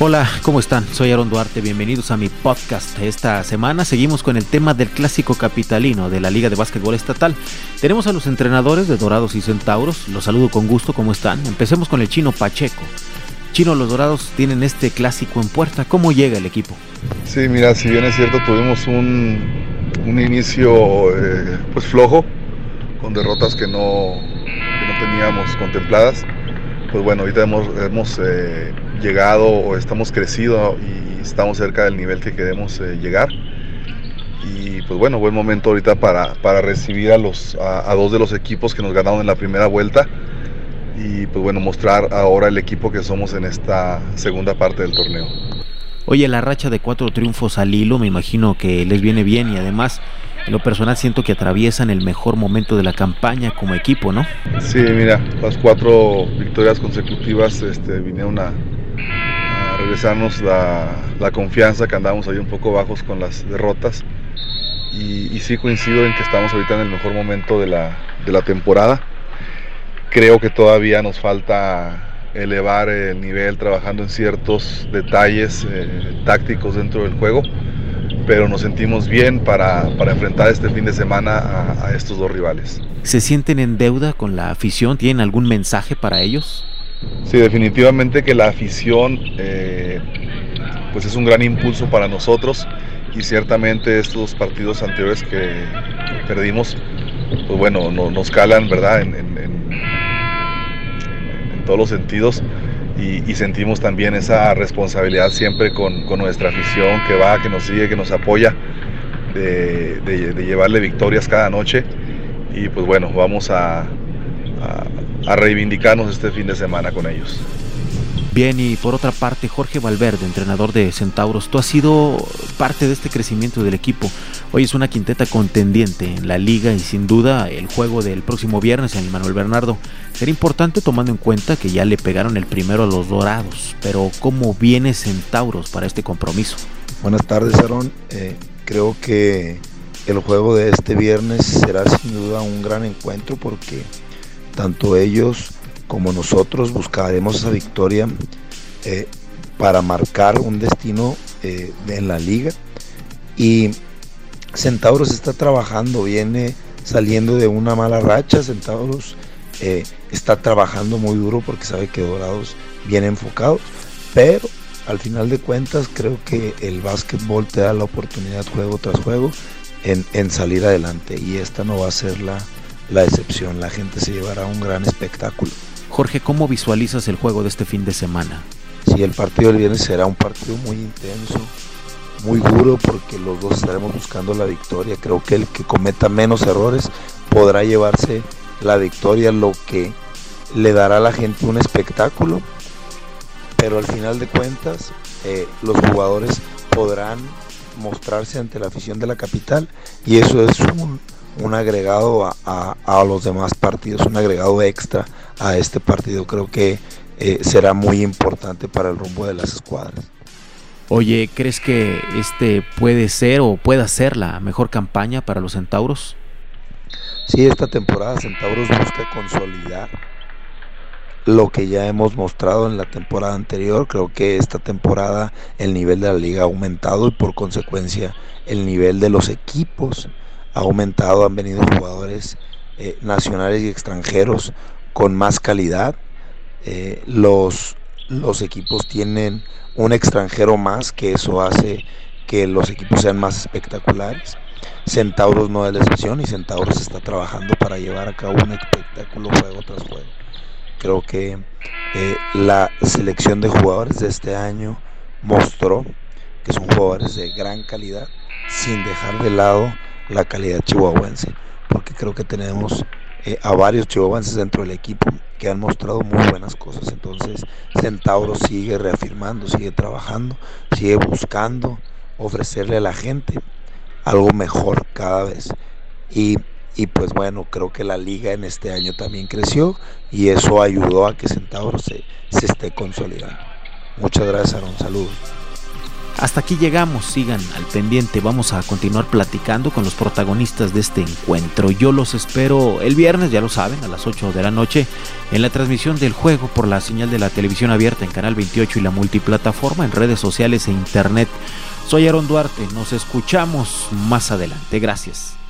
Hola, ¿cómo están? Soy Aaron Duarte, bienvenidos a mi podcast. Esta semana seguimos con el tema del clásico capitalino de la Liga de Básquetbol Estatal. Tenemos a los entrenadores de Dorados y Centauros, los saludo con gusto, ¿cómo están? Empecemos con el chino Pacheco. Chino, los Dorados tienen este clásico en puerta, ¿cómo llega el equipo? Sí, mira, si bien es cierto, tuvimos un, un inicio eh, pues flojo, con derrotas que no, que no teníamos contempladas pues bueno, ahorita hemos, eh, llegado o estamos crecido y estamos cerca del nivel que queremos eh, llegar. Y pues bueno, buen momento ahorita para, para recibir a, los, a, dos de los equipos que nos ganaron en la primera vuelta y pues bueno, mostrar ahora el equipo que somos en esta segunda parte del torneo. Oye, la racha de cuatro triunfos al hilo me imagino que les viene bien y además en lo personal siento que atraviesan el mejor momento de la campaña como equipo, ¿no? Sí, mira, las cuatro victorias consecutivas este, vinieron a, regresarnos la, confianza que andábamos ahí un poco bajos con las derrotas. Y, sí coincido en que estamos ahorita en el mejor momento de la, temporada. Creo que todavía nos falta elevar el nivel trabajando en ciertos detalles eh, tácticos dentro del juego pero nos sentimos bien para, enfrentar este fin de semana a, estos dos rivales. ¿Se sienten en deuda con la afición? ¿Tienen algún mensaje para ellos? Sí, definitivamente que la afición eh, pues es un gran impulso para nosotros y ciertamente estos partidos anteriores que, perdimos, pues bueno, nos calan, ¿verdad? En, en, todos los sentidos y, sentimos también esa responsabilidad siempre con, nuestra afición que va, que nos sigue, que nos apoya, de, llevarle victorias cada noche. Y pues bueno, vamos a reivindicarnos este fin de semana con ellos. Bien, y por otra parte, Jorge Valverde, entrenador de Centauros, tú has sido parte de este crecimiento del equipo. Hoy es una quinteta contendiente en la liga y sin duda el juego del próximo viernes en el Manuel Bernardo será importante tomando en cuenta que ya le pegaron el primero a los Dorados. Pero ¿cómo viene Centauros para este compromiso? Buenas tardes, Aaron. Eh, creo que el juego de este viernes será sin duda un gran encuentro porque tanto ellos como nosotros buscaremos esa victoria eh, para marcar un destino eh, en la liga. Y Centauros está trabajando, viene saliendo de una mala racha. Centauros eh, está trabajando muy duro porque sabe que Dorados viene enfocados. Pero al final de cuentas creo que el básquetbol te da la oportunidad juego tras juego en, en salir adelante. Y esta no va a ser la, la excepción. La gente se llevará un gran espectáculo. Jorge, ¿cómo visualizas el juego de este fin de semana? Sí, el partido del viernes será un partido muy intenso, muy duro, porque los dos estaremos buscando la victoria. Creo que el que cometa menos errores podrá llevarse la victoria, lo que le dará a la gente un espectáculo. Pero al final de cuentas, eh, los jugadores podrán mostrarse ante la afición de la capital y eso es un, un agregado a, los demás partidos, un agregado extra a este partido. Creo que eh, será muy importante para el rumbo de las escuadras. Oye, ¿crees que este puede ser o pueda ser la mejor campaña para los Centauros? Sí, esta temporada Centauros busca consolidar lo que ya hemos mostrado en la temporada anterior. Creo que esta temporada el nivel de la liga ha aumentado y por consecuencia el nivel de los equipos ha aumentado, han venido jugadores eh, nacionales y extranjeros con más calidad. Eh, los, los equipos tienen un extranjero más, que eso hace que los equipos sean más espectaculares. Centauros no es la excepción y Centauros está trabajando para llevar a cabo un espectáculo juego tras juego. Creo que eh, la selección de jugadores de este año mostró que son jugadores de gran calidad sin dejar de lado la calidad chihuahuense, porque creo que tenemos eh, a varios chihuahuenses dentro del equipo que han mostrado muy buenas cosas. Entonces, Centauro sigue reafirmando, sigue trabajando, sigue buscando ofrecerle a la gente algo mejor cada vez. Y, y pues bueno, creo que la liga en este año también creció y eso ayudó a que Centauro se, se esté consolidando. Muchas gracias, Aaron. Saludos. Hasta aquí llegamos, sigan al pendiente, vamos a continuar platicando con los protagonistas de este encuentro. Yo los espero el viernes, ya lo saben, a las 8 de la noche, en la transmisión del juego por la señal de la televisión abierta en Canal 28 y la multiplataforma en redes sociales e internet. Soy Aaron Duarte, nos escuchamos más adelante, gracias.